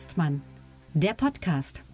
Hengstmann, der Podcast.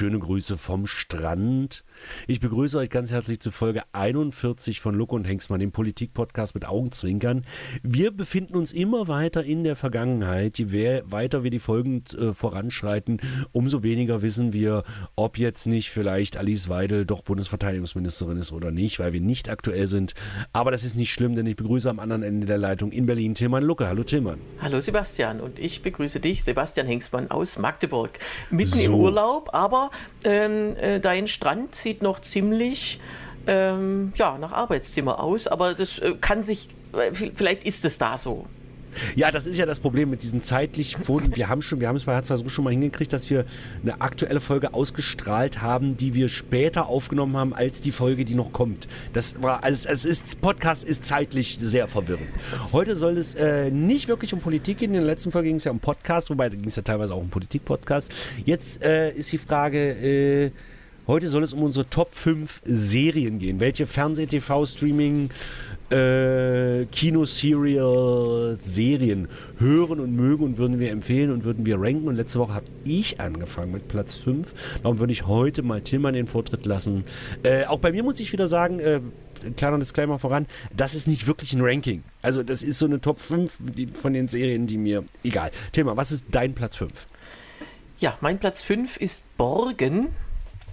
Schöne Grüße vom Strand. Ich begrüße euch ganz herzlich zu Folge 41 von Luck und Hengstmann, dem Politik-Podcast mit Augenzwinkern. Wir befinden uns immer weiter in der Vergangenheit. Je weiter wir die Folgen äh, voranschreiten, umso weniger wissen wir, ob jetzt nicht vielleicht Alice Weidel doch Bundesverteidigungsministerin ist oder nicht, weil wir nicht aktuell sind. Aber das ist nicht schlimm, denn ich begrüße am anderen Ende der Leitung in Berlin Tilman Lucke. Hallo Tilman. Hallo Sebastian und ich begrüße dich, Sebastian Hengstmann aus Magdeburg. Mitten so. im Urlaub, aber ähm, äh, dein Strand sieht noch ziemlich ähm, ja, nach Arbeitszimmer aus, aber das äh, kann sich, äh, vielleicht ist es da so. Ja, das ist ja das Problem mit diesen zeitlichen Quoten. Wir haben schon, wir haben es bei H2 schon mal hingekriegt, dass wir eine aktuelle Folge ausgestrahlt haben, die wir später aufgenommen haben als die Folge, die noch kommt. Das war, also es ist, Podcast ist zeitlich sehr verwirrend. Heute soll es äh, nicht wirklich um Politik gehen. In der letzten Folge ging es ja um Podcast, wobei da ging es ja teilweise auch um Politik-Podcast. Jetzt äh, ist die Frage, äh, Heute soll es um unsere Top 5 Serien gehen. Welche Fernseh-, TV-, Streaming, äh, Kino-Serial, Serien hören und mögen und würden wir empfehlen und würden wir ranken. Und letzte Woche habe ich angefangen mit Platz 5. Darum würde ich heute mal Tillmann den Vortritt lassen. Äh, auch bei mir muss ich wieder sagen, äh, kleiner Disclaimer voran, das ist nicht wirklich ein Ranking. Also das ist so eine Top 5 von den Serien, die mir... Egal. Thema, was ist dein Platz 5? Ja, mein Platz 5 ist Borgen.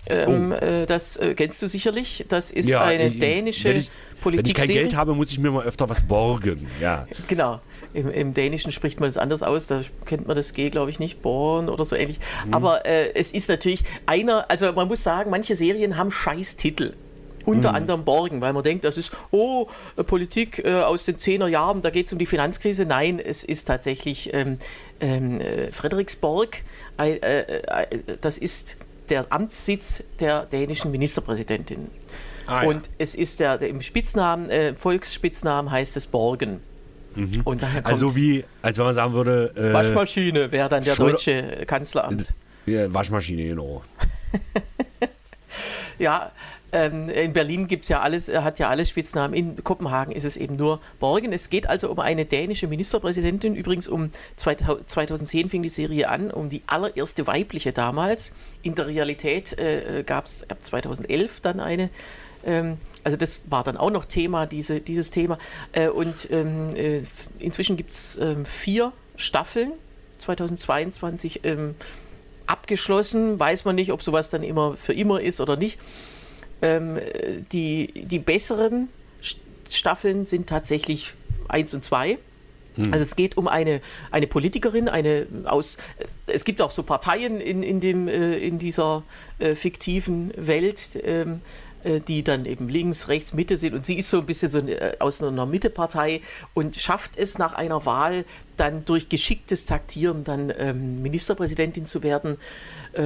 Ähm, oh. äh, das äh, kennst du sicherlich. Das ist ja, eine ich, dänische wenn ich, Politik. Wenn ich kein Geld habe, muss ich mir mal öfter was borgen. Ja. Genau. Im, Im, Dänischen spricht man es anders aus. Da kennt man das G, glaube ich, nicht. Born oder so ähnlich. Hm. Aber äh, es ist natürlich einer, also man muss sagen, manche Serien haben Scheiß-Titel unter mhm. anderem Borgen, weil man denkt, das ist, oh, Politik äh, aus den 10er Jahren, da geht es um die Finanzkrise. Nein, es ist tatsächlich ähm, ähm, äh, Frederiksborg. Äh, äh, das ist der Amtssitz der dänischen Ministerpräsidentin. Ah, ja. Und es ist der, der im Spitznamen, äh, Volksspitznamen heißt es Borgen. Mhm. Und daher kommt also wie, als wenn man sagen würde. Äh, Waschmaschine wäre dann der deutsche Kanzleramt. Ja, Waschmaschine, genau. ja, ähm, in Berlin gibt's ja alles, hat ja alles Spitznamen. In Kopenhagen ist es eben nur Borgen. Es geht also um eine dänische Ministerpräsidentin. Übrigens um 2010 fing die Serie an, um die allererste weibliche damals. In der Realität äh, gab es ab 2011 dann eine. Ähm, also das war dann auch noch Thema, diese, dieses Thema. Äh, und ähm, äh, inzwischen gibt es ähm, vier Staffeln. 2022 ähm, abgeschlossen. Weiß man nicht, ob sowas dann immer für immer ist oder nicht. Ähm, die, die besseren Staffeln sind tatsächlich eins und zwei. Hm. Also es geht um eine, eine Politikerin, eine aus. Es gibt auch so Parteien in, in, dem, äh, in dieser äh, fiktiven Welt, ähm, äh, die dann eben links, rechts, Mitte sind. Und sie ist so ein bisschen so aus einer Mittepartei und schafft es nach einer Wahl dann durch geschicktes Taktieren dann ähm, Ministerpräsidentin zu werden,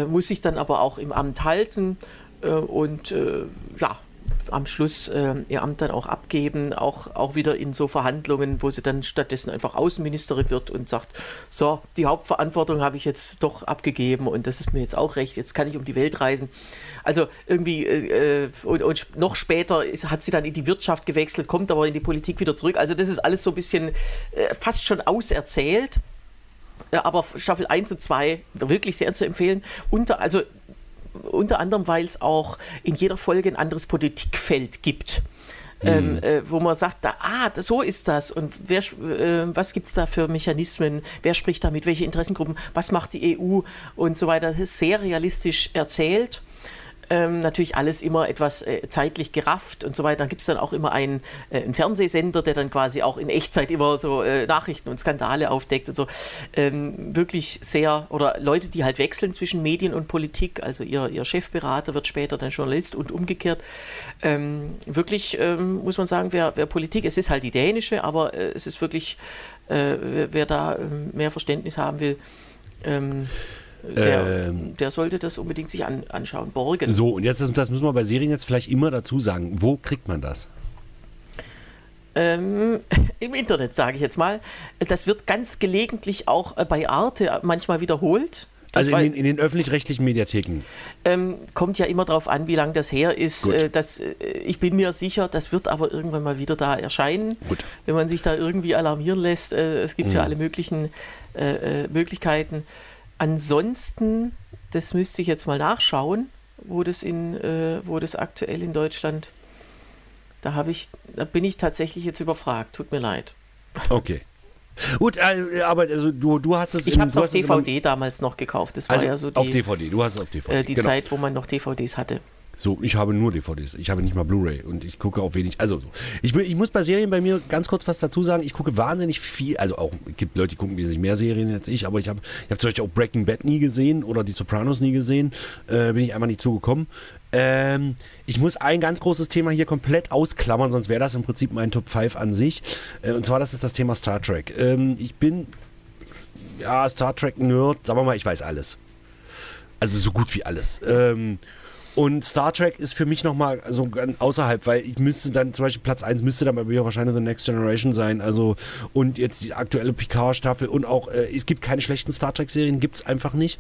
muss sich dann aber auch im Amt halten und äh, ja, am Schluss äh, ihr Amt dann auch abgeben, auch, auch wieder in so Verhandlungen, wo sie dann stattdessen einfach Außenministerin wird und sagt, so, die Hauptverantwortung habe ich jetzt doch abgegeben und das ist mir jetzt auch recht, jetzt kann ich um die Welt reisen. Also irgendwie, äh, und, und, noch später ist, hat sie dann in die Wirtschaft gewechselt, kommt aber in die Politik wieder zurück. Also das ist alles so ein bisschen äh, fast schon auserzählt. Aber Staffel 1 und 2 wirklich sehr zu empfehlen. Unter, also unter anderem, weil es auch in jeder Folge ein anderes Politikfeld gibt. Ähm, mhm. äh, wo man sagt, da, ah, so ist das und wer, äh, was gibt es da für Mechanismen, wer spricht damit, welche Interessengruppen, was macht die EU und so weiter. Das ist sehr realistisch erzählt ähm, natürlich alles immer etwas äh, zeitlich gerafft und so weiter. Dann gibt es dann auch immer einen, äh, einen, Fernsehsender, der dann quasi auch in Echtzeit immer so äh, Nachrichten und Skandale aufdeckt und so. Ähm, wirklich sehr, oder Leute, die halt wechseln zwischen Medien und Politik, also ihr, ihr Chefberater wird später dann Journalist und umgekehrt. Ähm, wirklich ähm, muss man sagen, wer, wer, Politik, es ist halt die dänische, aber äh, es ist wirklich, äh, wer, da ähm, mehr Verständnis haben will, ähm, der, ähm, der, sollte das unbedingt sich an, anschauen. Borgen. So, und jetzt, das, das müssen wir bei Serien jetzt vielleicht immer dazu sagen. Wo kriegt man das? Ähm, Im Internet, sage ich jetzt mal. Das wird ganz gelegentlich auch äh, bei Arte manchmal wiederholt. Das also in den, den öffentlich-rechtlichen Mediatheken. Ähm, kommt ja immer darauf an, wie lange das her ist. Äh, das, äh, ich bin mir sicher, das wird aber irgendwann mal wieder da erscheinen. Gut. Wenn man sich da irgendwie alarmieren lässt. Äh, es gibt Mhm. ja alle möglichen Möglichkeiten. Ansonsten, das müsste ich jetzt mal nachschauen, wo das, in, äh, wo das aktuell in Deutschland. Da, habe ich, da bin ich tatsächlich jetzt überfragt. Tut mir leid. Okay. Gut, äh, aber also du, du hast es Ich habe es auf DVD damals noch gekauft. Das war Also ja so auf die, DVD, du hast es auf DVD. äh, die genau. Zeit, wo man noch DVDs hatte. So, ich habe nur DVDs. Ich habe nicht mal Blu-ray und ich gucke auch wenig. Also, so. ich, ich muss bei Serien bei mir ganz kurz was dazu sagen. Ich gucke wahnsinnig viel. Also, auch, es gibt Leute, die gucken wesentlich mehr Serien als ich, aber ich habe ich hab zum Beispiel auch Breaking Bad nie gesehen oder die Sopranos nie gesehen. Äh, bin ich einfach nicht zugekommen. Ähm, ich muss ein ganz großes Thema hier komplett ausklammern, sonst wäre das im Prinzip mein Top 5 an sich. Äh, und zwar, das ist das Thema Star Trek. Ähm, ich bin, ja, Star Trek-Nerd, sagen wir mal, ich weiß alles. Also so gut wie alles. Ähm, und Star Trek ist für mich nochmal so außerhalb, weil ich müsste dann, zum Beispiel Platz 1 müsste dann bei mir wahrscheinlich The Next Generation sein. Also, und jetzt die aktuelle Picard-Staffel und auch, äh, es gibt keine schlechten Star Trek-Serien, gibt es einfach nicht.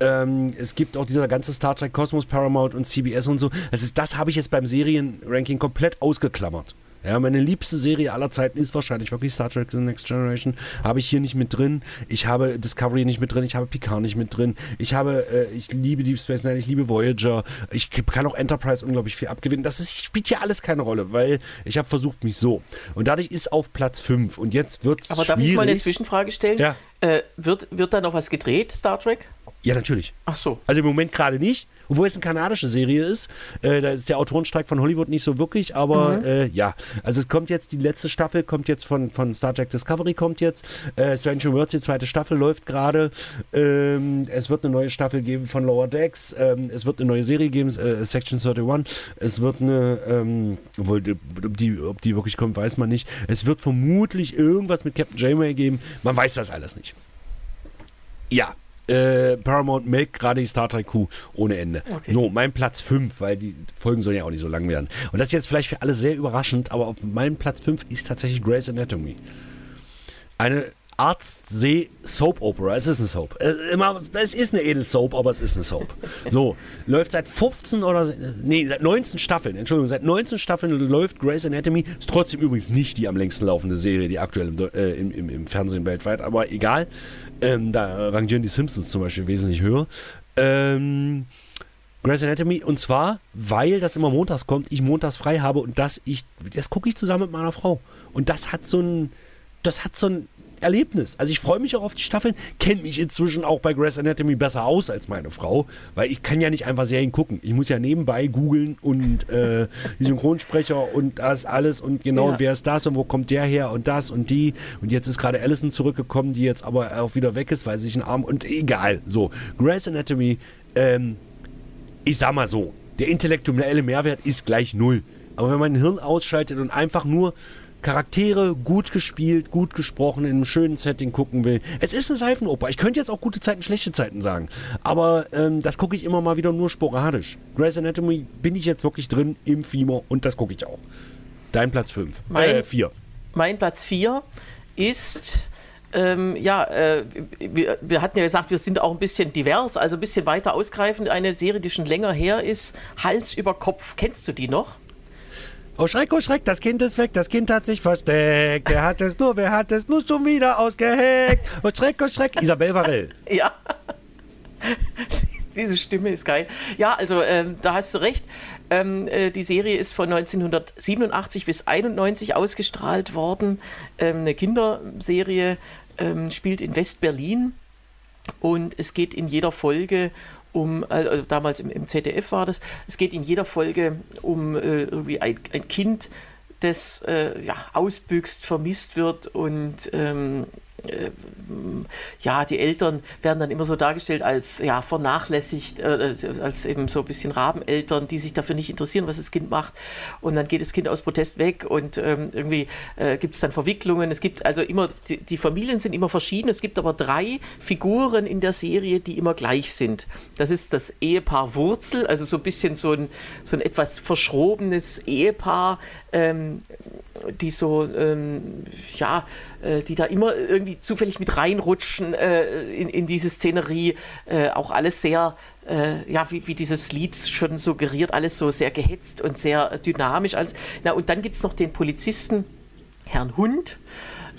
Ähm, es gibt auch dieser ganze Star Trek Cosmos, Paramount und CBS und so. Ist- das habe ich jetzt beim Serienranking komplett ausgeklammert. Ja, meine liebste Serie aller Zeiten ist wahrscheinlich wirklich Star Trek The Next Generation. Habe ich hier nicht mit drin. Ich habe Discovery nicht mit drin. Ich habe Picard nicht mit drin. Ich habe, äh, ich liebe Deep Space Nine, ich liebe Voyager. Ich kann auch Enterprise unglaublich viel abgewinnen. Das ist, spielt hier alles keine Rolle, weil ich habe versucht, mich so. Und dadurch ist auf Platz 5. Und jetzt wird es Aber darf ich mal eine schwierig. Zwischenfrage stellen? Ja. Äh, wird, wird da noch was gedreht, Star Trek? Ja, natürlich. Ach so. Also im Moment gerade nicht, obwohl es eine kanadische Serie ist. Äh, da ist der Autorenstreik von Hollywood nicht so wirklich, aber äh, ja. Also es kommt jetzt, die letzte Staffel kommt jetzt von, von Star Trek Discovery kommt jetzt. Äh, Stranger Worlds, die zweite Staffel läuft gerade. Ähm, es wird eine neue Staffel geben von Lower Decks. Ähm, es wird eine neue Serie geben, äh, Section 31. Es wird eine, ähm, obwohl ob die, ob die wirklich kommt, weiß man nicht. Es wird vermutlich irgendwas mit Captain Janeway geben. Man weiß das alles nicht. Ja, äh, Paramount melkt gerade die Star Trek Kuh ohne Ende. Okay. So, mein Platz 5, weil die Folgen sollen ja auch nicht so lang werden. Und das ist jetzt vielleicht für alle sehr überraschend, aber auf meinem Platz 5 ist tatsächlich Grey's Anatomy. Eine Arzt-See-Soap-Opera. Es ist eine Soap. Äh, immer, es ist eine Edel-Soap, aber es ist eine Soap. So, läuft seit 15 oder, nee, seit 19 Staffeln, Entschuldigung, seit 19 Staffeln läuft Grey's Anatomy. Ist trotzdem übrigens nicht die am längsten laufende Serie, die aktuell im, äh, im, im, im Fernsehen weltweit, aber egal. Ähm, da rangieren die Simpsons zum Beispiel wesentlich höher. Ähm, Grey's Anatomy und zwar, weil das immer montags kommt, ich montags frei habe und das ich, das gucke ich zusammen mit meiner Frau. Und das hat so ein, das hat so ein Erlebnis. Also ich freue mich auch auf die Staffeln, kenne mich inzwischen auch bei Grey's Anatomy besser aus als meine Frau, weil ich kann ja nicht einfach Serien gucken. Ich muss ja nebenbei googeln und äh, die Synchronsprecher und das alles und genau, Ja. wer ist das und wo kommt der her und das und die. Und jetzt ist gerade Allison zurückgekommen, die jetzt aber auch wieder weg ist, weil sie sich einen Arm und egal. So, Grey's Anatomy, ähm, ich sag mal so, der intellektuelle Mehrwert ist gleich null. Aber wenn man ein Hirn ausschaltet und einfach nur Charaktere gut gespielt, gut gesprochen, in einem schönen Setting gucken will. Es ist eine Seifenoper. Ich könnte jetzt auch gute Zeiten, schlechte Zeiten sagen. Aber ähm, das gucke ich immer mal wieder nur sporadisch. Grey's Anatomy bin ich jetzt wirklich drin im Fieber und das gucke ich auch. Dein Platz 5. Mein- Äh, 4. Mein Platz 4 ist, ähm, ja, äh, wir, wir hatten ja gesagt, wir sind auch ein bisschen divers, also ein bisschen weiter ausgreifend. Eine Serie, die schon länger her ist, Hals über Kopf. Kennst du die noch? Oh Schreck, oh Schreck, das Kind ist weg, das Kind hat sich versteckt. Wer hat es nur, wer hat es nur schon wieder ausgeheckt? Oh Schreck, oh Schreck. Isabel Varell. Ja. Diese Stimme ist geil. Ja, also ähm, da hast du recht. Ähm, äh, die Serie ist von 1987 bis 91 ausgestrahlt worden. Ähm, eine Kinderserie ähm, spielt in West-Berlin und es geht in jeder Folge um, äh, also damals im, im ZDF war das, es geht in jeder Folge um äh, irgendwie ein, ein Kind, das äh, ja, ausbüchst, vermisst wird und ähm, äh, ja, die Eltern werden dann immer so dargestellt als ja, vernachlässigt, äh, als, als eben so ein bisschen Rabeneltern, die sich dafür nicht interessieren, was das Kind macht. Und dann geht das Kind aus Protest weg und ähm, irgendwie äh, gibt es dann Verwicklungen. Es gibt also immer, die, die Familien sind immer verschieden. Es gibt aber drei Figuren in der Serie, die immer gleich sind. Das ist das Ehepaar Wurzel, also so ein bisschen so ein, so ein etwas verschrobenes Ehepaar, ähm, die so, ähm, ja, äh, die da immer irgendwie zufällig mit reinrutschen äh, in, in diese Szenerie. Äh, auch alles sehr, äh, ja, wie, wie dieses Lied schon suggeriert, alles so sehr gehetzt und sehr dynamisch. Alles. Na, und dann gibt es noch den Polizisten, Herrn Hund.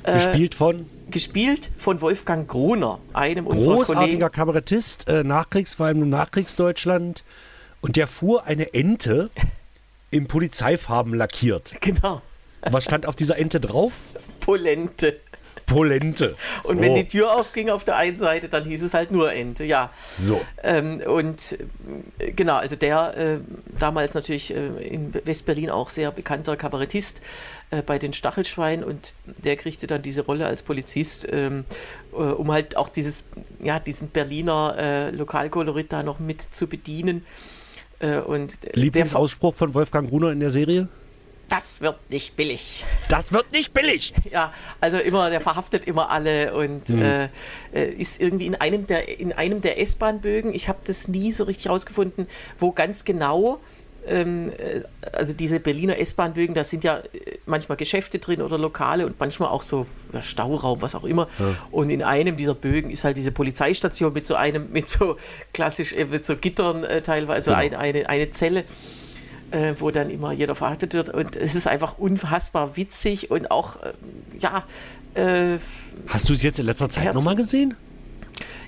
Äh, gespielt von? Gespielt von Wolfgang Gruner, einem unserer Großartiger Kollegen. Kabarettist, äh, Nachkriegs, vor allem im Nachkriegsdeutschland. Und der fuhr eine Ente in Polizeifarben lackiert. Genau. Was stand auf dieser Ente drauf? Polente. Polente. Und So. wenn die Tür aufging auf der einen Seite, dann hieß es halt nur Ente, ja. So. Ähm, und äh, genau, also der äh, damals natürlich äh, in Westberlin auch sehr bekannter Kabarettist äh, bei den Stachelschweinen und der kriegte dann diese Rolle als Polizist, ähm, äh, um halt auch dieses, ja, diesen Berliner Lokalkolorit da noch mit zu bedienen. Äh, und Lieblingsausspruch von Wolfgang Gruner in der Serie? das wird nicht billig. Das wird nicht billig. Ja, also immer, der verhaftet immer alle und Mhm. äh, ist irgendwie in einem der, in einem der S-Bahn-Bögen, ich habe das nie so richtig rausgefunden, wo ganz genau, also diese Berliner S-Bahn-Bögen, da sind ja äh, manchmal Geschäfte drin oder Lokale und manchmal auch so ja, Stauraum, was auch immer. Und in einem dieser Bögen ist halt diese Polizeistation mit so einem, mit so klassisch, äh, mit so Gittern äh, teilweise, Genau. ein, eine, eine Zelle äh, wo dann immer jeder verhaftet wird. Und es ist einfach unfassbar witzig und auch, äh, ja, äh, Hast du es jetzt in letzter Zeit nochmal gesehen?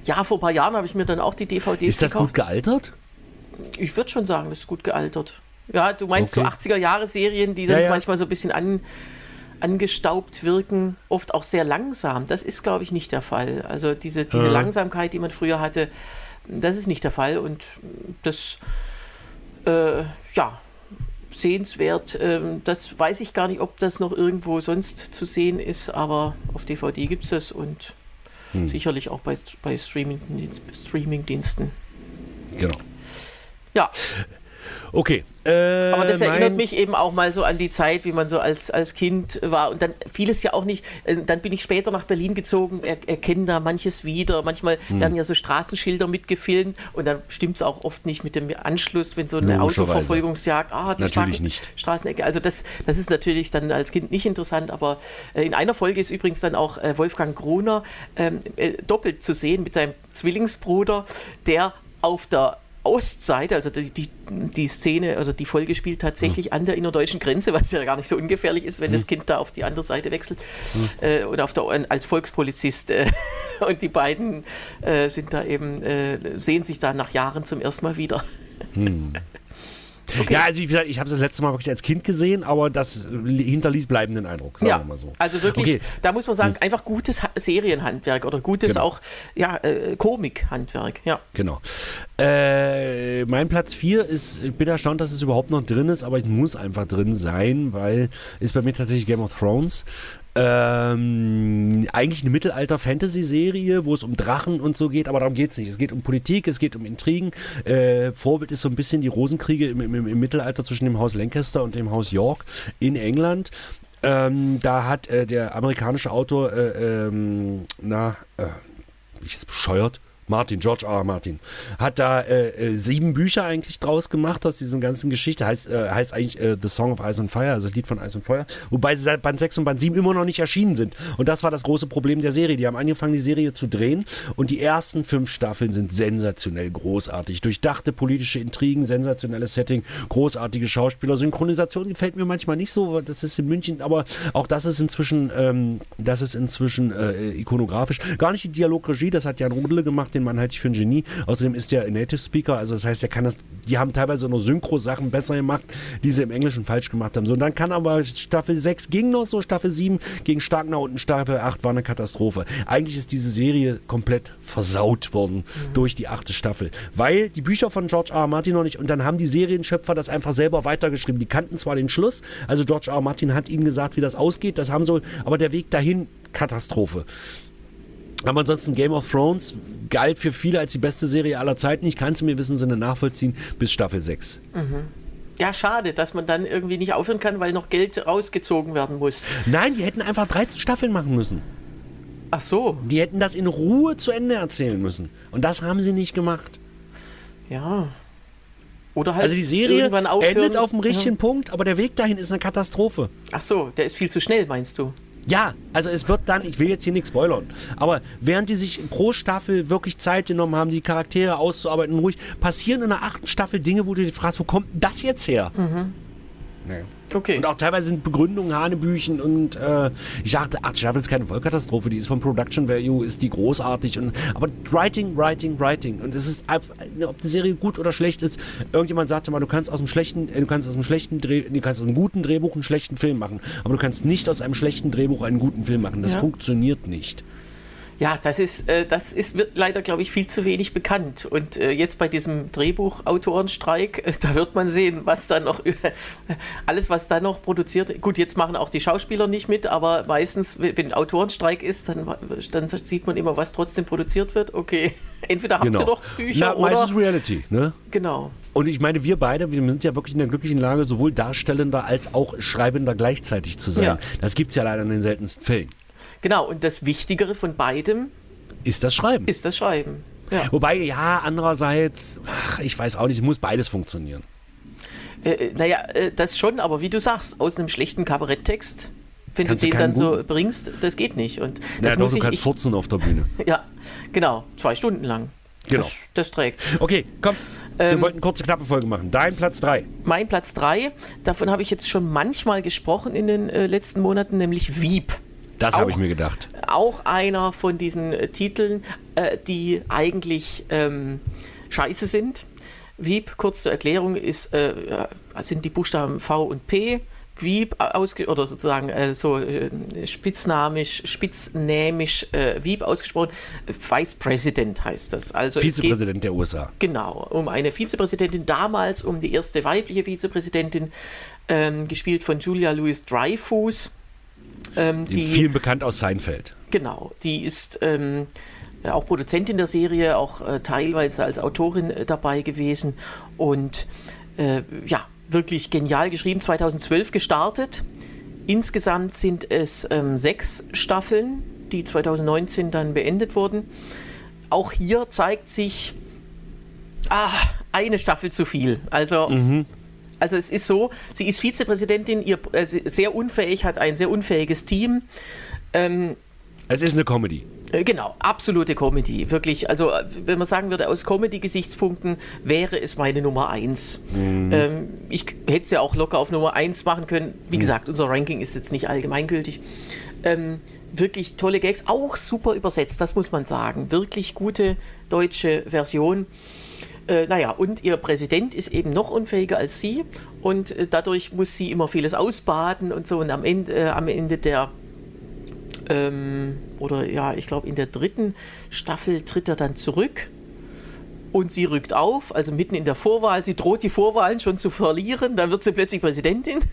ja, vor ein paar Jahren habe ich mir dann auch die DVDs Ist das gekauft. gut gealtert? Ich würde schon sagen, das ist gut gealtert. Ja, du meinst Okay. so 80er-Jahre-Serien, die Ja, dann ja. manchmal so ein bisschen an, angestaubt wirken, oft auch sehr langsam. Das ist, glaube ich, nicht der Fall. Also diese, diese Ja. Langsamkeit, die man früher hatte, das ist nicht der Fall. Und das, äh, ja, sehenswert. Ähm, das weiß ich gar nicht, ob das noch irgendwo sonst zu sehen ist, aber auf DVD gibt es das und Hm. sicherlich auch bei, bei Streaming-Dienst- Streaming-Diensten. Genau. Ja, Okay. Äh, aber das erinnert mein- mich eben auch mal so an die Zeit, wie man so als, als Kind war. Und dann vieles ja auch nicht. äh, Dann bin ich später nach Berlin gezogen, er, erkenne da manches wieder. Manchmal Hm. werden ja so Straßenschilder mitgefilmt und dann stimmt es auch oft nicht mit dem Anschluss, wenn so eine. Autoverfolgungsjagd, ah, die Natürlich Straßen- nicht. Straßenecke. Also das, das ist natürlich dann als Kind nicht interessant, aber äh, in einer Folge ist übrigens dann auch äh, Wolfgang Gruner ähm, äh, doppelt zu sehen mit seinem Zwillingsbruder, der auf der Ostseite, also die, die, die Szene oder die Folge spielt tatsächlich an der innerdeutschen Grenze, was ja gar nicht so ungefährlich ist, wenn das Kind da auf die andere Seite wechselt äh, und auf der, als Volkspolizist. Äh, und die beiden äh, sind da eben, äh, sehen sich da nach Jahren zum ersten Mal wieder. Ja, also wie gesagt, ich habe es das letzte Mal wirklich als Kind gesehen, aber das hinterließ bleibenden Eindruck, sagen Ja, wir mal so. also wirklich, Okay. da muss man sagen, einfach gutes Ha- Serienhandwerk oder gutes Genau. auch ja, äh, Komikhandwerk. Ja. Genau. Äh, mein Platz 4 ist, ich bin erstaunt, dass es überhaupt noch drin ist, aber es muss einfach drin sein, weil ist bei mir tatsächlich Game of Thrones. Ähm, eigentlich eine Mittelalter-Fantasy-Serie, wo es um Drachen und so geht, aber darum geht es nicht. Es geht um Politik, es geht um Intrigen. Äh, Vorbild ist so ein bisschen die Rosenkriege im, im, im Mittelalter zwischen dem Haus Lancaster und dem Haus York in England. Ähm, da hat äh, der amerikanische Autor, äh, ähm, na, äh, bin ich jetzt bescheuert? Martin, George R. Martin, hat da äh, äh, sieben Bücher eigentlich draus gemacht aus dieser ganzen Geschichte. Heißt, äh, heißt eigentlich äh, The Song of Ice and Fire, also das Lied von Eis und Feuer. Wobei sie seit Band 6 und Band 7 immer noch nicht erschienen sind. Und das war das große Problem der Serie. Die haben angefangen, die Serie zu drehen. Und die ersten fünf Staffeln sind sensationell großartig. Durchdachte politische Intrigen, sensationelles Setting, großartige Schauspieler. Synchronisation gefällt mir manchmal nicht so. Das ist in München, aber auch das ist inzwischen, ähm, das ist inzwischen äh, ikonografisch. Gar nicht die Dialogregie, das hat Jan Rudele gemacht, den Mann halte ich für ein Genie. Außerdem ist der Native Speaker, also das heißt, er kann das, die haben teilweise nur Synchro-Sachen besser gemacht, die sie im Englischen falsch gemacht haben. So, und dann kann aber Staffel 6 ging noch so, Staffel 7 ging stark nach unten, Staffel 8 war eine Katastrophe. Eigentlich ist diese Serie komplett versaut worden durch die achte Staffel, weil die Bücher von George R. R. Martin noch nicht, und dann haben die Serienschöpfer das einfach selber weitergeschrieben. Die kannten zwar den Schluss, also George R. R. Martin hat ihnen gesagt, wie das ausgeht, das haben so, aber der Weg dahin, Katastrophe. Aber ansonsten Game of Thrones galt für viele als die beste Serie aller Zeiten. Ich kann es mir wissen Sinne nachvollziehen bis Staffel 6. ja, schade, dass man dann irgendwie nicht aufhören kann, weil noch Geld rausgezogen werden muss. Nein, die hätten einfach 13 Staffeln machen müssen. Ach so, Die hätten das in Ruhe zu Ende erzählen müssen. Und das haben sie nicht gemacht. ja. Oder halt Also die Serie endet auf dem richtigen Ja. Punkt, aber der Weg dahin ist eine Katastrophe. Ach so, der ist viel zu schnell, meinst du? Ja, also es wird dann, ich will jetzt hier nichts spoilern, aber während die sich pro Staffel wirklich Zeit genommen haben, die Charaktere auszuarbeiten, ruhig, passieren in der achten Staffel Dinge, wo du dich fragst, wo kommt das jetzt her? Nee. Okay. Und auch teilweise sind Begründungen Hanebüchen und äh, ich dachte, acht Staffel ist keine Vollkatastrophe, die ist vom Production Value, ist die großartig und aber Writing, Writing, Writing und es ist einfach, ob die Serie gut oder schlecht ist, irgendjemand sagte mal, du kannst aus dem schlechten, äh, du kannst aus dem schlechten Dreh, du kannst aus einem guten Drehbuch einen schlechten Film machen, aber du kannst nicht aus einem schlechten Drehbuch einen guten Film machen. Das Ja. funktioniert nicht. Ja, das ist, äh, das ist wird leider, glaube ich, viel zu wenig bekannt. Und äh, jetzt bei diesem Drehbuchautorenstreik, äh, da wird man sehen, was da noch, alles, was da noch produziert. Gut, jetzt machen auch die Schauspieler nicht mit, aber meistens, wenn Autorenstreik ist, dann, dann sieht man immer, was trotzdem produziert wird. Okay, entweder habt ihr noch Bücher Genau. Na, meistens oder. Reality, ne? Genau. Und ich meine, wir beide, wir sind ja wirklich in der glücklichen Lage, sowohl Darstellender als auch Schreibender gleichzeitig zu sein. Ja. Das gibt es ja leider in den seltensten Fällen. Genau, und das Wichtigere von beidem Ist das Schreiben. ist das Schreiben. Ja. Wobei, ja, andererseits, ach, ich weiß auch nicht, es muss beides funktionieren. Äh, äh, naja, äh, das schon, aber wie du sagst, aus einem schlechten Kabaretttext, wenn Kannst du den dann keinen so guten- bringst, das geht nicht. Und das Ja, doch, muss du ich, kannst ich furzen auf der Bühne. Ja, genau, zwei Stunden lang. Genau. Das, das trägt. Okay, komm, wir Ähm, wollten eine kurze, knappe Folge machen. Dein Platz 3. Mein Platz 3, davon habe ich jetzt schon manchmal gesprochen in den äh, letzten Monaten, nämlich Wieb. Das habe ich mir gedacht. Auch einer von diesen äh, Titeln, äh, die eigentlich ähm, scheiße sind. Wieb, kurz zur Erklärung, ist, äh, sind die Buchstaben V und P. Wieb ausge oder sozusagen äh, so äh, spitznamisch, spitznämisch äh, Wieb ausgesprochen. Vice President heißt das. Also geht- Vizepräsident der USA. Genau, um eine Vizepräsidentin, damals um die erste weibliche Vizepräsidentin, ähm, gespielt von Julia Louis Dreyfus. Ähm, die, Vielen bekannt aus Seinfeld. genau, die ist ähm, ja, auch Produzentin der Serie, auch äh, teilweise als Autorin äh, dabei gewesen und äh, ja, wirklich genial geschrieben, 2012 gestartet. Insgesamt sind es ähm, sechs Staffeln, die 2019 dann beendet wurden. Auch hier zeigt sich, ah, eine Staffel zu viel. Also, also es ist so, sie ist Vizepräsidentin, ihr, äh, sehr unfähig, hat ein sehr unfähiges Team. Ähm, Es ist eine Comedy. äh, Genau, absolute Comedy. Wirklich, also äh, wenn man sagen würde, aus Comedy-Gesichtspunkten wäre es meine Nummer eins. Ähm, ich hätte es ja auch locker auf Nummer eins machen können. Wie gesagt, unser Ranking ist jetzt nicht allgemeingültig. Ähm, wirklich tolle Gags, auch super übersetzt, das muss man sagen. Wirklich gute deutsche Version. Äh, naja, und ihr Präsident ist eben noch unfähiger als sie und äh, dadurch muss sie immer vieles ausbaden und so. Und am Ende, äh, am Ende der ähm, oder ja, ich glaube in der dritten Staffel tritt er dann zurück und sie rückt auf, also mitten in der Vorwahl. Sie droht die Vorwahlen schon zu verlieren, dann wird sie plötzlich Präsidentin.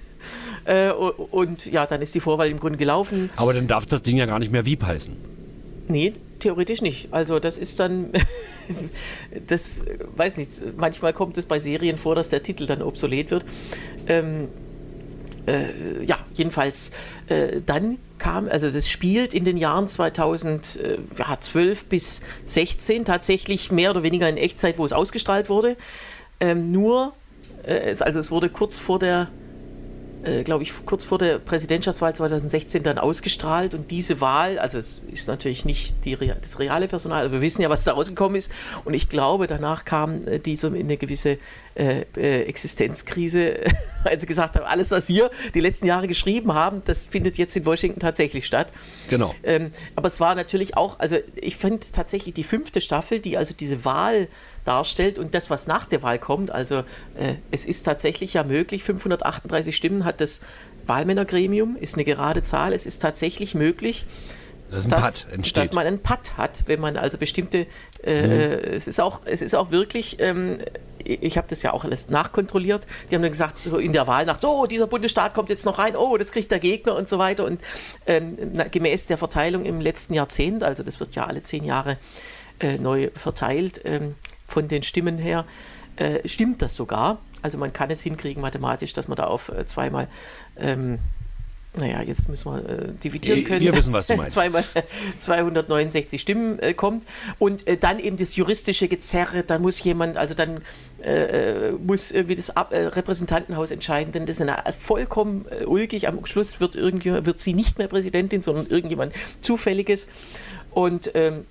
Äh, und ja, dann ist die Vorwahl im Grunde gelaufen. Aber dann darf das Ding ja gar nicht mehr Wieb heißen. Nee, theoretisch nicht. Also das ist dann, das äh, weiß nicht, manchmal kommt es bei Serien vor, dass der Titel dann obsolet wird. Ähm, äh, ja, jedenfalls äh, dann kam, also das spielt in den Jahren 2012 bis 16 tatsächlich mehr oder weniger in Echtzeit, wo es ausgestrahlt wurde. Ähm, nur, äh, also es wurde kurz vor der äh, glaube ich, kurz vor der Präsidentschaftswahl 2016 dann ausgestrahlt. Und diese Wahl, also es ist natürlich nicht die, das reale Personal, aber wir wissen ja, was da rausgekommen ist. Und ich glaube, danach kam äh, diese in eine gewisse äh, äh, Existenzkrise, weil sie gesagt haben, alles, was wir die letzten Jahre geschrieben haben, das findet jetzt in Washington tatsächlich statt. Genau. Ähm, aber es war natürlich auch, also ich finde tatsächlich die fünfte Staffel, die also diese Wahl darstellt und das, was nach der Wahl kommt, also äh, es ist tatsächlich ja möglich, 538 Stimmen hat das Wahlmännergremium, ist eine gerade Zahl, es ist tatsächlich möglich, dass, entsteht. dass man einen Putt hat, wenn man also bestimmte, äh, es ist auch, es ist auch wirklich, ähm, ich habe das ja auch alles nachkontrolliert, die haben dann gesagt, so in der Wahlnacht, so, dieser Bundesstaat kommt jetzt noch rein, oh, das kriegt der Gegner und so weiter und ähm, na, gemäß der Verteilung im letzten Jahrzehnt, also das wird ja alle zehn Jahre äh, neu verteilt, ähm, von den Stimmen her, äh, stimmt das sogar. Also man kann es hinkriegen mathematisch, dass man da auf äh, zweimal ähm, naja, jetzt müssen wir äh, dividieren können. wir wissen, was du meinst. Zweimal 269 Stimmen äh, kommt. Und äh, dann eben das juristische Gezerre, dann muss jemand, also dann äh, muss irgendwie das Ab Repräsentantenhaus entscheiden, denn das ist eine, vollkommen ulkig. Am Schluss wird, wird sie nicht mehr Präsidentin, sondern irgendjemand Zufälliges. Und ähm,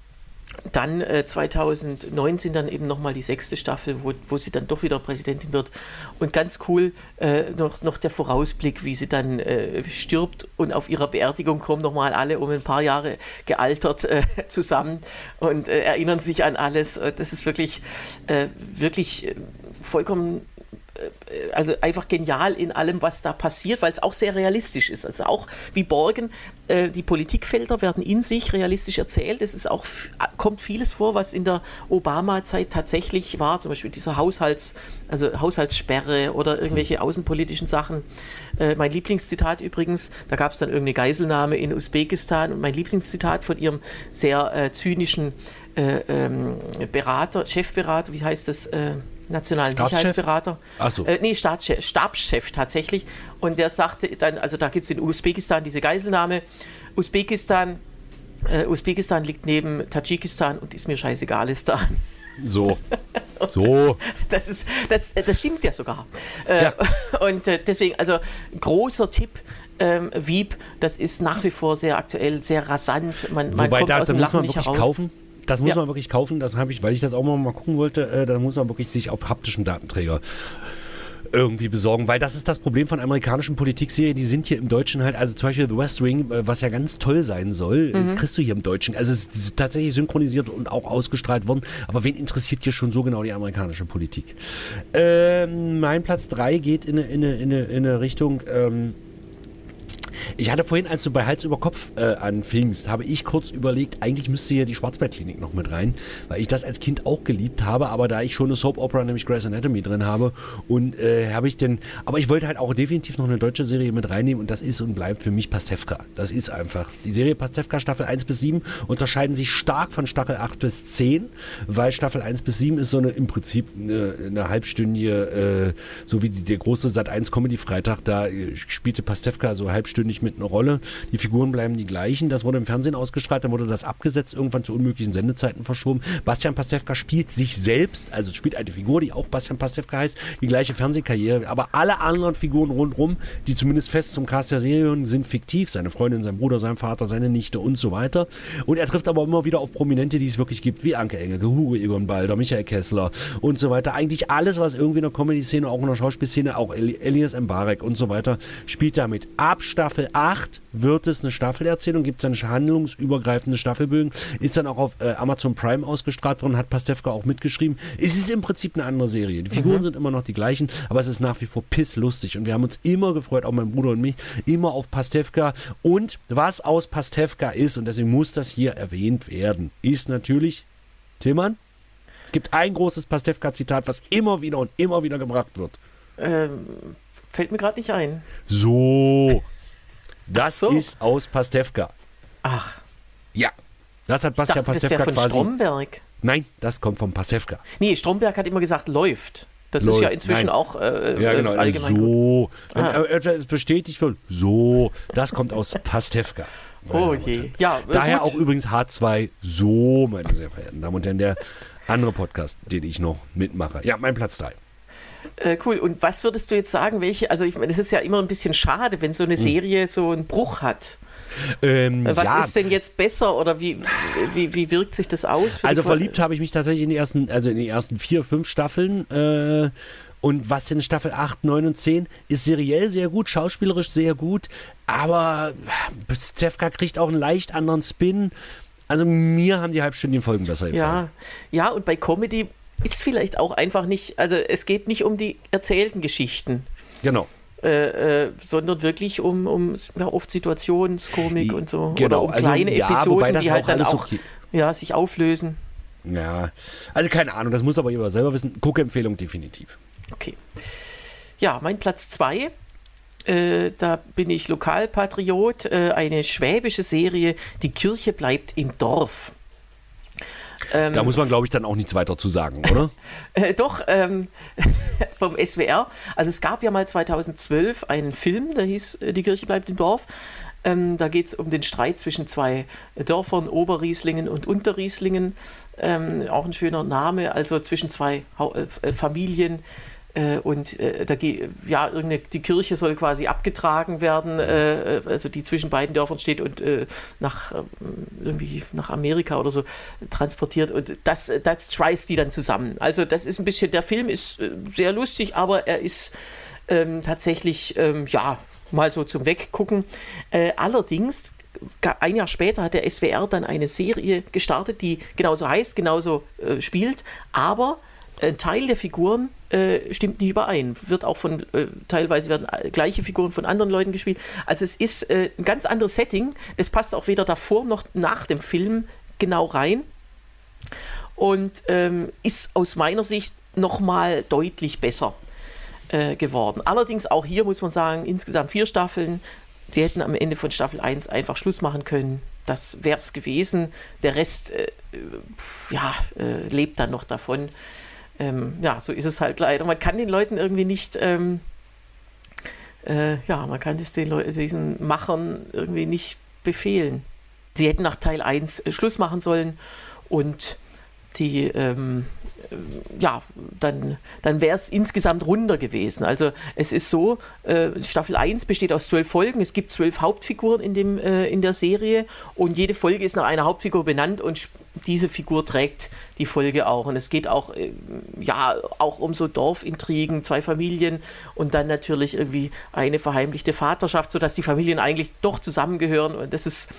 dann äh, 2019 dann eben nochmal die sechste Staffel, wo, wo sie dann doch wieder Präsidentin wird. Und ganz cool äh, noch, noch der Vorausblick, wie sie dann äh, stirbt und auf ihrer Beerdigung kommen nochmal alle um ein paar Jahre gealtert äh, zusammen und äh, erinnern sich an alles. Äh, das ist wirklich, wirklich vollkommen also einfach genial in allem, was da passiert, weil es auch sehr realistisch ist. Also auch wie Borgen, äh, die Politikfelder werden in sich realistisch erzählt. Es ist auch, kommt vieles vor, was in der Obama-Zeit tatsächlich war, zum Beispiel dieser Haushalts, also Haushaltssperre oder irgendwelche außenpolitischen Sachen. Äh, mein Lieblingszitat übrigens, da gab es dann irgendeine Geiselnahme in Usbekistan und mein Lieblingszitat von ihrem sehr äh, zynischen äh, ähm, Berater, Chefberater, wie heißt das? Äh, nationalen Sicherheitsberater. Achso. Äh, nee, Staatschef, Stabschef tatsächlich. Und der sagte dann, also da gibt es in Usbekistan diese Geiselnahme. Usbekistan, äh, Usbekistan liegt neben Tadschikistan und ist mir scheißegal, ist da. So. so. Das, ist, das, das stimmt ja sogar. Äh, ja. Und äh, deswegen, also großer Tipp. Ähm, Wieb, das ist nach wie vor sehr aktuell, sehr rasant. Man, man kommt da, aus dem Lachen nicht heraus. kaufen das muss ja. man wirklich kaufen. Das habe ich, weil ich das auch mal, gucken wollte, äh, da muss man wirklich sich auf haptischen Datenträger irgendwie besorgen, weil das ist das Problem von amerikanischen Politikserien, die sind hier im Deutschen halt, also zum Beispiel The West Wing, äh, was ja ganz toll sein soll, äh, mhm. kriegst du hier im Deutschen. Also es ist tatsächlich synchronisiert und auch ausgestrahlt worden, aber wen interessiert hier schon so genau die amerikanische Politik? Ähm, mein Platz 3 geht in eine, in eine, in eine, in eine Richtung, ähm, ich hatte vorhin, als du bei Hals über Kopf äh, anfingst, habe ich kurz überlegt, eigentlich müsste hier die Schwarzwaldklinik noch mit rein, weil ich das als Kind auch geliebt habe, aber da ich schon eine Soap Opera, nämlich Grey's Anatomy drin habe und äh, habe ich denn, aber ich wollte halt auch definitiv noch eine deutsche Serie mit reinnehmen und das ist und bleibt für mich Pastewka. Das ist einfach. Die Serie Pastewka Staffel 1 bis 7 unterscheiden sich stark von Staffel 8 bis 10, weil Staffel 1 bis 7 ist so eine im Prinzip eine, eine halbstündige, äh, so wie die, der große Sat 1 Comedy Freitag, da äh, spielte Pastewka so halbstündig nicht mit einer Rolle. Die Figuren bleiben die gleichen. Das wurde im Fernsehen ausgestrahlt, dann wurde das abgesetzt, irgendwann zu unmöglichen Sendezeiten verschoben. Bastian Pastewka spielt sich selbst, also spielt eine Figur, die auch Bastian Pastewka heißt, die gleiche Fernsehkarriere. Aber alle anderen Figuren rundherum, die zumindest fest zum Cast der Serie hören, sind fiktiv. Seine Freundin, sein Bruder, sein Vater, seine Nichte und so weiter. Und er trifft aber immer wieder auf Prominente, die es wirklich gibt, wie Anke Engelke, Hugo Egon Balder, Michael Kessler und so weiter. Eigentlich alles, was irgendwie in der Comedy-Szene, auch in der Schauspielszene, auch Elias Mbarek und so weiter, spielt damit. Ab Staffel Staffel 8 wird es eine Staffelerzählung, gibt es dann handlungsübergreifende Staffelbögen, ist dann auch auf äh, Amazon Prime ausgestrahlt worden, hat Pastewka auch mitgeschrieben. Es ist im Prinzip eine andere Serie. Die Figuren mhm. sind immer noch die gleichen, aber es ist nach wie vor pisslustig und wir haben uns immer gefreut, auch mein Bruder und mich, immer auf Pastewka und was aus Pastewka ist und deswegen muss das hier erwähnt werden, ist natürlich Tillmann. Es gibt ein großes Pastewka-Zitat, was immer wieder und immer wieder gebracht wird. Ähm, fällt mir gerade nicht ein. So, das so. ist aus Pastewka. Ach. Ja. Das hat Bastian dachte, Pastewka das von quasi. Stromberg. Nein, das kommt von Pastewka. Nee, Stromberg hat immer gesagt, läuft. Das läuft. ist ja inzwischen Nein. auch äh, ja, genau. allgemein. So, wenn ah. etwas bestätigt wird, so, das kommt aus Pastewka. Oh je. Ja, äh, Daher gut. auch übrigens H2 so, meine sehr verehrten Damen und Herren, der andere Podcast, den ich noch mitmache. Ja, mein Platz 3. Äh, cool. Und was würdest du jetzt sagen, welche, also ich meine, es ist ja immer ein bisschen schade, wenn so eine hm. Serie so einen Bruch hat. Ähm, was ja. ist denn jetzt besser oder wie, wie, wie wirkt sich das aus? Also verliebt habe ich mich tatsächlich in die ersten, also in die ersten vier, fünf Staffeln. Äh, und was in Staffel 8, 9 und 10 ist seriell sehr gut, schauspielerisch sehr gut, aber Stefka kriegt auch einen leicht anderen Spin. Also mir haben die halbstündigen Folgen besser gefallen. Ja, ja, und bei Comedy ist vielleicht auch einfach nicht, also es geht nicht um die erzählten Geschichten. Genau. Äh, äh, sondern wirklich um, um ja, oft Situationskomik und so. Genau. Oder um also, kleine ja, Episoden, die halt dann auch okay. ja, sich auflösen. Ja, also keine Ahnung, das muss aber jeder selber wissen. Guckempfehlung definitiv. Okay. Ja, mein Platz 2. Äh, da bin ich Lokalpatriot, äh, eine schwäbische Serie, Die Kirche bleibt im Dorf. Ähm, da muss man, glaube ich, dann auch nichts weiter zu sagen, oder? äh, doch, ähm, vom SWR. Also es gab ja mal 2012 einen Film, der hieß äh, Die Kirche bleibt im Dorf. Ähm, da geht es um den Streit zwischen zwei Dörfern, Oberrieslingen und Unterrieslingen. Ähm, auch ein schöner Name, also zwischen zwei ha äh, Familien. Äh, und äh, da ja, irgendeine, die Kirche soll quasi abgetragen werden, äh, also die zwischen beiden Dörfern steht und nach ähm, irgendwie nach Amerika oder so transportiert. Und das, das schweißt die dann zusammen. Also das ist ein bisschen, der Film ist sehr lustig, aber er ist ähm, tatsächlich, ähm, ja, mal so zum Weggucken. Äh, allerdings ein Jahr später hat der SWR dann eine Serie gestartet, die genauso heißt, genauso äh, spielt, aber ein Teil der Figuren äh, stimmt nicht überein. Wird auch von, äh, teilweise werden gleiche Figuren von anderen Leuten gespielt. Also es ist äh, ein ganz anderes Setting. Es passt auch weder davor noch nach dem Film genau rein. Und ähm, ist aus meiner Sicht nochmal deutlich besser äh, geworden. Allerdings auch hier muss man sagen, insgesamt vier Staffeln. Die hätten am Ende von Staffel 1 einfach Schluss machen können. Das wäre es gewesen. Der Rest äh, ja, äh, lebt dann noch davon ähm, ja, so ist es halt leider. Man kann den Leuten irgendwie nicht, ähm, äh, ja, man kann es den Leuten, diesen Machern irgendwie nicht befehlen. Sie hätten nach Teil 1 äh, Schluss machen sollen und die, ähm, ja, dann, dann wäre es insgesamt runder gewesen. Also es ist so, äh, Staffel 1 besteht aus zwölf Folgen, es gibt zwölf Hauptfiguren in, dem, äh, in der Serie und jede Folge ist nach einer Hauptfigur benannt und diese Figur trägt die Folge auch. Und es geht auch, äh, ja, auch um so Dorfintrigen, zwei Familien und dann natürlich irgendwie eine verheimlichte Vaterschaft, sodass die Familien eigentlich doch zusammengehören. Und das ist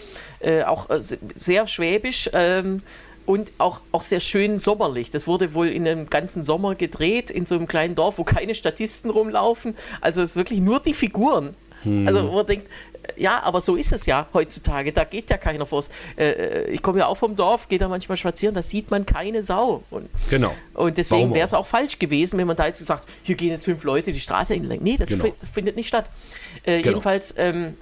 äh, auch äh, sehr schwäbisch. Ähm, und auch, auch sehr schön sommerlich. Das wurde wohl in einem ganzen Sommer gedreht, in so einem kleinen Dorf, wo keine Statisten rumlaufen. Also es ist wirklich nur die Figuren. Hm. Also man denkt, ja, aber so ist es ja heutzutage. Da geht ja keiner vors. Äh, äh ich komme ja auch vom Dorf, gehe da manchmal spazieren, da sieht man keine Sau. Und, genau. Und deswegen wäre es auch falsch gewesen, wenn man da jetzt gesagt, hier gehen jetzt fünf Leute die Straße entlang. Nee, das, genau. findet nicht statt. Äh, genau. Jedenfalls. Ähm, äh, äh,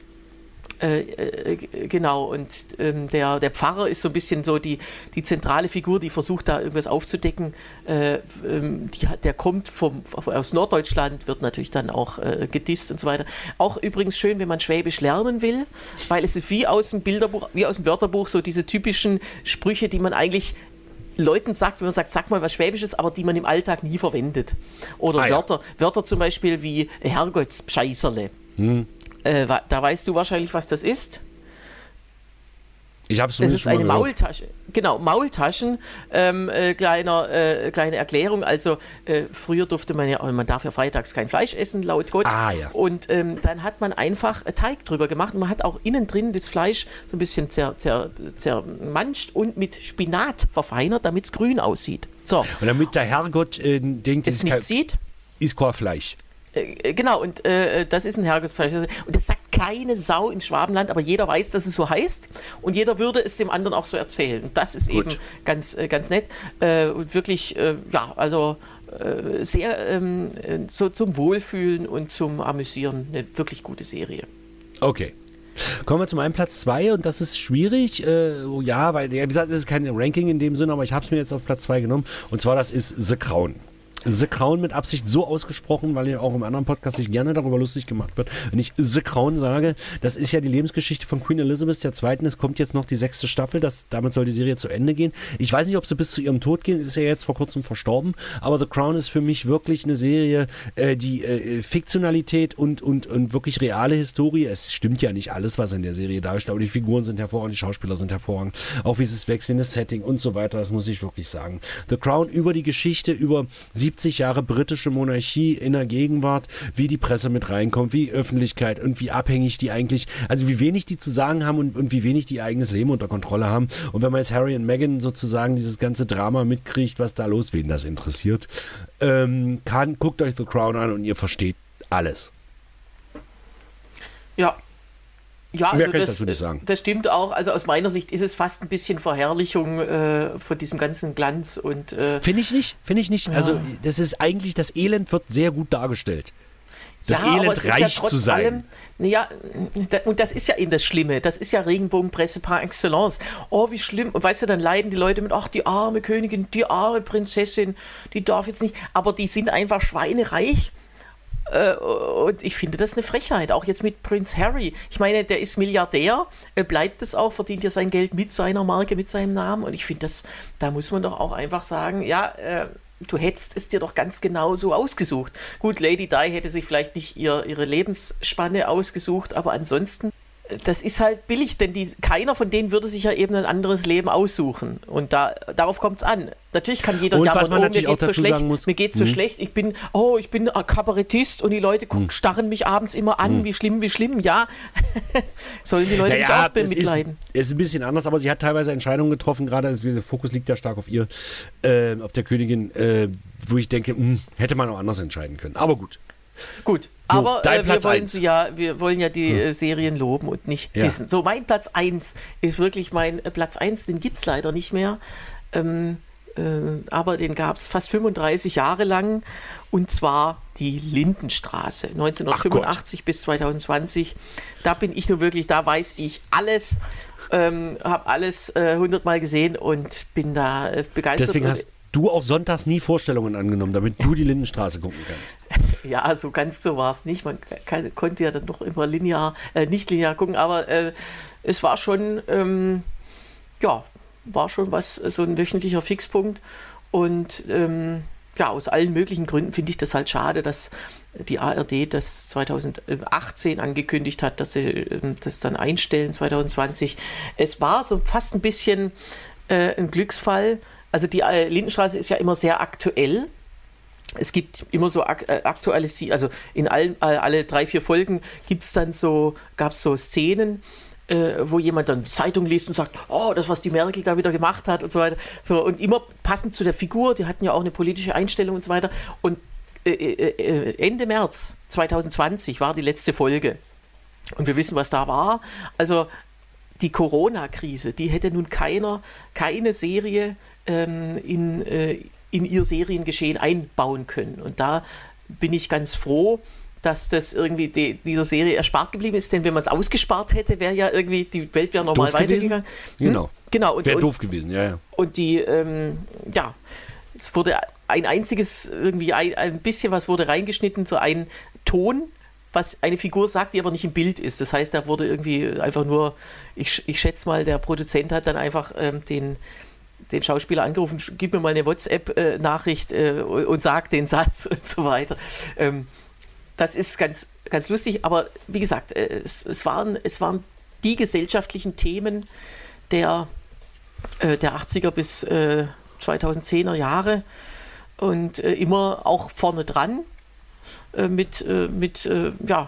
genau, und ähm, der, der Pfarrer ist so ein bisschen so die, die zentrale Figur, die versucht da irgendwas aufzudecken. Äh, ähm, die, der kommt vom, aus Norddeutschland, wird natürlich dann auch äh, gedisst und so weiter. Auch übrigens schön, wenn man Schwäbisch lernen will, weil es ist wie aus dem Bilderbuch, wie aus dem Wörterbuch, so diese typischen Sprüche, die man eigentlich Leuten sagt, wenn man sagt, sag mal was Schwäbisches, aber die man im Alltag nie verwendet. Oder ah, ja. Wörter, Wörter zum Beispiel wie Herrgottspscheißerle. Hm. Äh, da weißt du wahrscheinlich, was das ist. Ich habe es Es ist eine Maultasche. Genau, Maultaschen. Ähm, äh, kleiner, äh, kleine Erklärung. Also äh, früher durfte man ja, man darf ja freitags kein Fleisch essen, laut Gott. Ah, ja. Und ähm, dann hat man einfach Teig drüber gemacht. Und man hat auch innen drin das Fleisch so ein bisschen zer, zer, zermanscht und mit Spinat verfeinert, damit es grün aussieht. So. Und damit der Herrgott äh, denkt, es nicht sieht. Ist kein Fleisch. Äh, genau, und äh, das ist ein Herrgottsfleisch. Und das sagt keine Sau im Schwabenland, aber jeder weiß, dass es so heißt. Und jeder würde es dem anderen auch so erzählen. Das ist Gut. eben ganz, äh, ganz nett. Äh, und wirklich, äh, ja, also äh, sehr ähm, so zum Wohlfühlen und zum Amüsieren. Eine wirklich gute Serie. Okay. Kommen wir zu meinem Platz 2 und das ist schwierig. Äh, oh ja, weil, wie gesagt, es ist kein Ranking in dem Sinne, aber ich habe es mir jetzt auf Platz 2 genommen. Und zwar, das ist The Crown. The Crown mit Absicht so ausgesprochen, weil ja auch im anderen Podcast sich gerne darüber lustig gemacht wird. Wenn ich The Crown sage, das ist ja die Lebensgeschichte von Queen Elizabeth II. Es kommt jetzt noch die sechste Staffel, das, damit soll die Serie zu Ende gehen. Ich weiß nicht, ob sie bis zu ihrem Tod geht, ist ja jetzt vor kurzem verstorben, aber The Crown ist für mich wirklich eine Serie, äh, die äh, Fiktionalität und, und, und wirklich reale Historie, es stimmt ja nicht alles, was in der Serie darstellt, aber die Figuren sind hervorragend, die Schauspieler sind hervorragend, auch wie sie es wechseln, das Setting und so weiter, das muss ich wirklich sagen. The Crown über die Geschichte, über sie 70 Jahre britische Monarchie in der Gegenwart, wie die Presse mit reinkommt, wie Öffentlichkeit und wie abhängig die eigentlich, also wie wenig die zu sagen haben und, und wie wenig die ihr eigenes Leben unter Kontrolle haben. Und wenn man jetzt Harry und Meghan sozusagen dieses ganze Drama mitkriegt, was da los, wen das interessiert, ähm, kann, guckt euch The Crown an und ihr versteht alles. Ja, ja, Mehr also kann das, ich dazu nicht sagen. Das stimmt auch. Also aus meiner Sicht ist es fast ein bisschen Verherrlichung äh, von diesem ganzen Glanz und. Äh, Finde ich nicht. Finde ich nicht. Ja. Also das ist eigentlich das Elend wird sehr gut dargestellt. Das ja, Elend reich ja zu sein. Allem, ja, und das ist ja eben das Schlimme. Das ist ja Regenbogenpresse par excellence. Oh, wie schlimm. Und weißt du, dann leiden die Leute mit, ach, die arme Königin, die arme Prinzessin, die darf jetzt nicht. Aber die sind einfach schweinereich Äh, und ich finde das eine Frechheit, auch jetzt mit Prince Harry. Ich meine, der ist Milliardär, bleibt es auch, verdient ja sein Geld mit seiner Marke, mit seinem Namen. Und ich finde das, da muss man doch auch einfach sagen, ja, äh, du hättest es dir doch ganz genau so ausgesucht. Gut, Lady Di hätte sich vielleicht nicht ihr, ihre Lebensspanne ausgesucht, aber ansonsten das ist halt billig, denn die, keiner von denen würde sich ja eben ein anderes Leben aussuchen. Und da, darauf kommt es an. Natürlich kann jeder und was man oh, mir geht's auch so schlecht, muss- mir geht's so Mhm. schlecht, ich bin, oh, ich bin ein Kabarettist und die Leute gucken, Mhm. starren mich abends immer an, wie schlimm, wie schlimm, ja. Sollen die Leute mich Naja, auch es ist, bemitleiden. es ist ein bisschen anders, aber sie hat teilweise Entscheidungen getroffen, gerade also der Fokus liegt ja stark auf ihr, äh, auf der Königin, äh, wo ich denke, hm, hätte man auch anders entscheiden können. Aber gut. Gut, So, aber äh, wir Platz wollen eins. ja, wir wollen ja die äh, Serien loben und nicht Ja. dissen. So, mein Platz 1 ist wirklich mein äh, Platz 1, den gibt es leider nicht mehr. Ähm, äh, aber den gab es fast 35 Jahre lang und zwar die Lindenstraße 1985 bis 2020. Da bin ich nun wirklich, da weiß ich alles, ähm, habe alles äh, hundertmal gesehen und bin da äh, begeistert. Deswegen hast du auch sonntags nie Vorstellungen angenommen, damit du die Lindenstraße gucken kannst. Ja, so ganz so war es nicht. Man kann, konnte ja dann doch immer linear, äh, nicht linear gucken, aber äh, es war schon, ähm, ja, war schon was, so ein wöchentlicher Fixpunkt. Und ähm, ja, aus allen möglichen Gründen finde ich das halt schade, dass die ARD das 2018 angekündigt hat, dass sie ähm, das dann einstellen 2020. Es war so fast ein bisschen äh, ein Glücksfall. Also die äh, Lindenstraße ist ja immer sehr aktuell es gibt immer so ak äh, aktuelles, also in allen, äh, alle drei, vier Folgen gibt es dann so, gab es so Szenen, wo jemand dann Zeitung liest und sagt, oh, das, was die Merkel da wieder gemacht hat und so weiter. So, und immer passend zu der Figur, die hatten ja auch eine politische Einstellung und so weiter. Und äh, äh, Ende März 2020 war die letzte Folge. Und wir wissen, was da war. Also die Corona-Krise, die hätte nun keiner, keine Serie in, äh, in ihr Seriengeschehen einbauen können. Und da bin ich ganz froh, dass das irgendwie die, dieser Serie erspart geblieben ist, denn wenn man es ausgespart hätte, wäre ja irgendwie, die Welt wäre normal Doof weitergegangen. Hm? Genau. Genau. Und, Wäre doof gewesen, ja, ja. und die, ähm, ja, es wurde ein einziges, irgendwie ein, ein bisschen was wurde reingeschnitten, so ein Ton, was eine Figur sagt, die aber nicht im Bild ist. Das heißt, da wurde irgendwie einfach nur, ich, ich schätze mal, der Produzent hat dann einfach ähm, den, den Schauspieler angerufen, gib mir mal eine WhatsApp-Nachricht äh, und, und sag den Satz und so weiter. Ähm, das ist ganz, ganz lustig, aber wie gesagt, äh, es, es, waren, es waren die gesellschaftlichen Themen der, äh, der 80er bis äh, 2010er Jahre und äh, immer auch vorne dran äh, mit, äh, mit äh, ja, äh,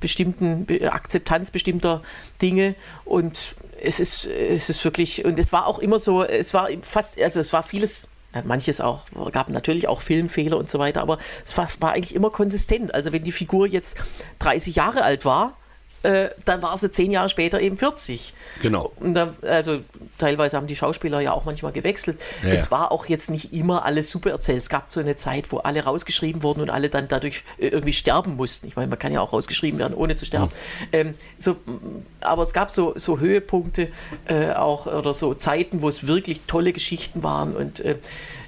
bestimmten Be Akzeptanz bestimmter Dinge und es ist, es ist wirklich, und es war auch immer so, es war fast, also es war vieles, ja, manches auch, gab natürlich auch Filmfehler und so weiter, aber es war, war eigentlich immer konsistent. Also wenn die Figur jetzt 30 Jahre alt war, äh, dann war sie zehn Jahre später eben 40. Genau. Und dann, also teilweise haben die Schauspieler ja auch manchmal gewechselt. Ja, es ja. war auch jetzt nicht immer alles super erzählt. Es gab so eine Zeit, wo alle rausgeschrieben wurden und alle dann dadurch äh, irgendwie sterben mussten. Ich meine, man kann ja auch rausgeschrieben werden, ohne zu sterben. Ähm, so, aber es gab so, so Höhepunkte äh, auch oder so Zeiten, wo es wirklich tolle Geschichten waren und äh, und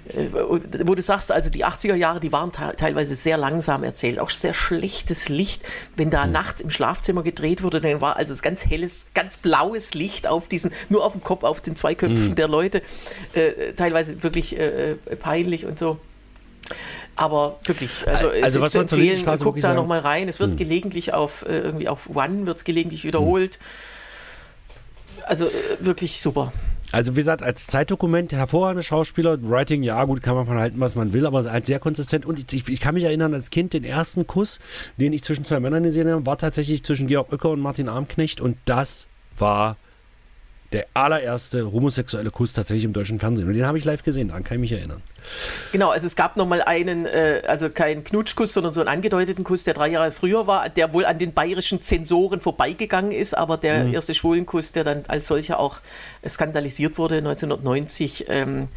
wo du sagst, also die 80er Jahre, die waren te teilweise sehr langsam erzählt, auch sehr schlechtes Licht. Wenn da nachts im Schlafzimmer gedreht wurde, dann war also das ganz helles, ganz blaues Licht auf diesen, nur auf dem Kopf, auf den zwei Köpfen der Leute, äh, teilweise wirklich äh, äh, peinlich und so. Aber wirklich, also, es Also ist was zu man zur empfehlen, Lindenstraße guck da nochmal rein. Es wird gelegentlich auf, äh, irgendwie auf One wird es gelegentlich wiederholt. Also äh, wirklich super. Also wie gesagt, als Zeitdokument hervorragende Schauspieler, Writing, ja gut, kann man von halten, was man will, aber halt sehr konsistent. Und ich, ich kann mich erinnern, als Kind, den ersten Kuss, den ich zwischen zwei Männern gesehen habe, war tatsächlich zwischen Georg Oecker und Martin Armknecht und das war der allererste homosexuelle Kuss tatsächlich im deutschen Fernsehen. Und den habe ich live gesehen, daran kann ich mich erinnern. Genau, also es gab nochmal einen, äh, also keinen Knutschkuss, sondern so einen angedeuteten Kuss, der drei Jahre früher war, der wohl an den bayerischen Zensoren vorbeigegangen ist, aber der Mhm. erste Schwulenkuss, der dann als solcher auch skandalisiert wurde 1990, ähm,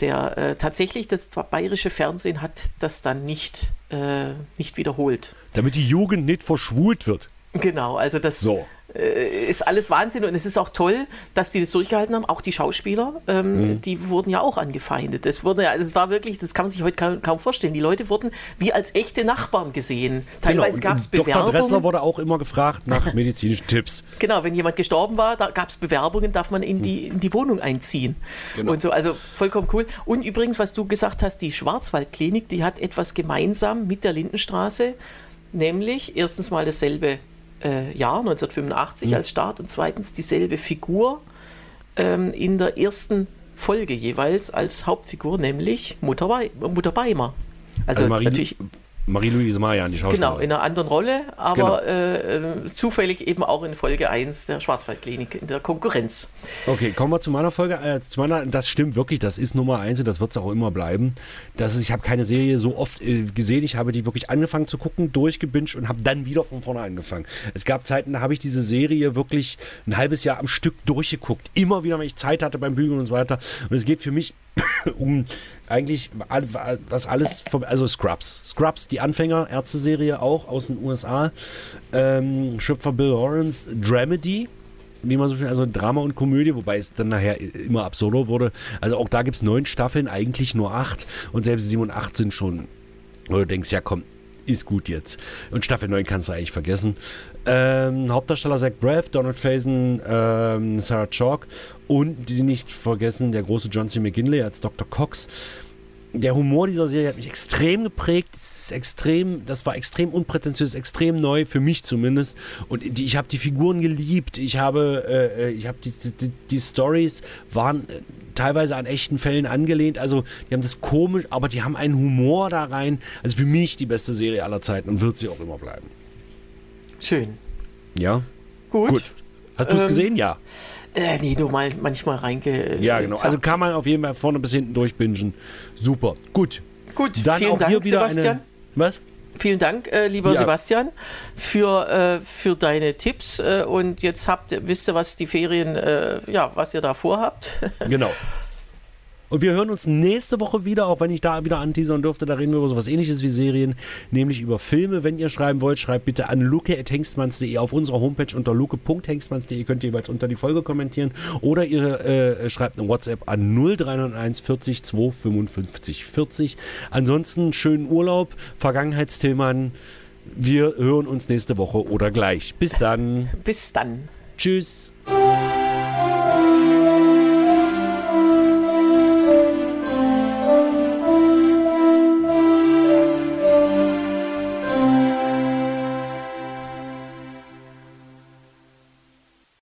der äh, tatsächlich das bayerische Fernsehen hat das dann nicht, äh, nicht wiederholt. Damit die Jugend nicht verschwult wird. Genau, also das, So. Äh, ist alles Wahnsinn und es ist auch toll, dass die das durchgehalten haben. Auch die Schauspieler, ähm, mhm. die wurden ja auch angefeindet. Das wurde ja, das war wirklich, das kann man sich heute kaum, kaum vorstellen. Die Leute wurden wie als echte Nachbarn gesehen. Teilweise genau. gab es Bewerbungen. Dr. Dressler wurde auch immer gefragt nach medizinischen Tipps. Genau, wenn jemand gestorben war, da gab es Bewerbungen, darf man in die, in die Wohnung einziehen. Genau. Und so, also vollkommen cool. Und übrigens, was du gesagt hast, die Schwarzwaldklinik, die hat etwas gemeinsam mit der Lindenstraße, nämlich erstens mal dasselbe äh, Jahr, 1985 mhm. als Start und zweitens dieselbe Figur ähm, in der ersten Folge jeweils als Hauptfigur, nämlich Mutter, Be Mutter Beimer. Also, also Marie, natürlich Marie-Louise Marian, die Schauspielerin. Genau, in einer anderen Rolle, aber genau. äh, zufällig eben auch in Folge 1 der Schwarzwaldklinik in der Konkurrenz. Okay, kommen wir zu meiner Folge. Äh, zu meiner, das stimmt wirklich, das ist Nummer 1 und das wird es auch immer bleiben. Das ist, ich habe keine Serie so oft äh, gesehen. Ich habe die wirklich angefangen zu gucken, durchgebinged und habe dann wieder von vorne angefangen. Es gab Zeiten, da habe ich diese Serie wirklich ein halbes Jahr am Stück durchgeguckt. Immer wieder, wenn ich Zeit hatte beim Bügeln und so weiter. Und es geht für mich um eigentlich was alles, vom, also Scrubs. Scrubs, die Anfänger-Ärzte-Serie auch aus den USA. Ähm, Schöpfer Bill Lawrence, Dramedy, wie man so schön, also Drama und Komödie, wobei es dann nachher immer absurder wurde. Also auch da gibt es neun Staffeln, eigentlich nur acht. Und selbst sieben und acht sind schon, wo du denkst, ja komm, ist gut jetzt. Und Staffel 9 kannst du eigentlich vergessen. Ähm, Hauptdarsteller Zach Braff, Donald Faison, ähm, Sarah Chalk und die nicht vergessen, der große John C. McGinley als Dr. Cox. Der Humor dieser Serie hat mich extrem geprägt. Das, ist extrem, das war extrem unprätentiös, extrem neu, für mich zumindest. Und die, ich habe die Figuren geliebt. Ich habe, äh, äh ich habe die, die, die Stories waren äh, teilweise an echten Fällen angelehnt. Also die haben das komisch, aber die haben einen Humor da rein. Also für mich die beste Serie aller Zeiten und wird sie auch immer bleiben. Schön. Ja. Gut. Gut. Hast du es ähm, gesehen? Ja. Äh, nee, nur mal manchmal reinge. Ja, genau. Also kann man auf jeden Fall vorne bis hinten durchbingen. Super. Gut. Gut, Dann vielen auch Dank, hier wieder Sebastian. Eine, was? Vielen Dank, äh, lieber ja. Sebastian, für, äh, für deine Tipps. Äh, und jetzt habt, wisst ihr, was die Ferien, äh, ja, was ihr da vorhabt. Genau. Und wir hören uns nächste Woche wieder, auch wenn ich da wieder anteasern durfte. Da reden wir über sowas ähnliches wie Serien, nämlich über Filme. Wenn ihr schreiben wollt, schreibt bitte an luke.hengstmanns.de auf unserer Homepage unter luke.hengstmanns.de. Könnt ihr jeweils unter die Folge kommentieren. Oder ihr äh, schreibt eine WhatsApp an 0391 40 255 40. Ansonsten schönen Urlaub, Vergangenheitstillmann. Wir hören uns nächste Woche oder gleich. Bis dann. Bis dann. Tschüss.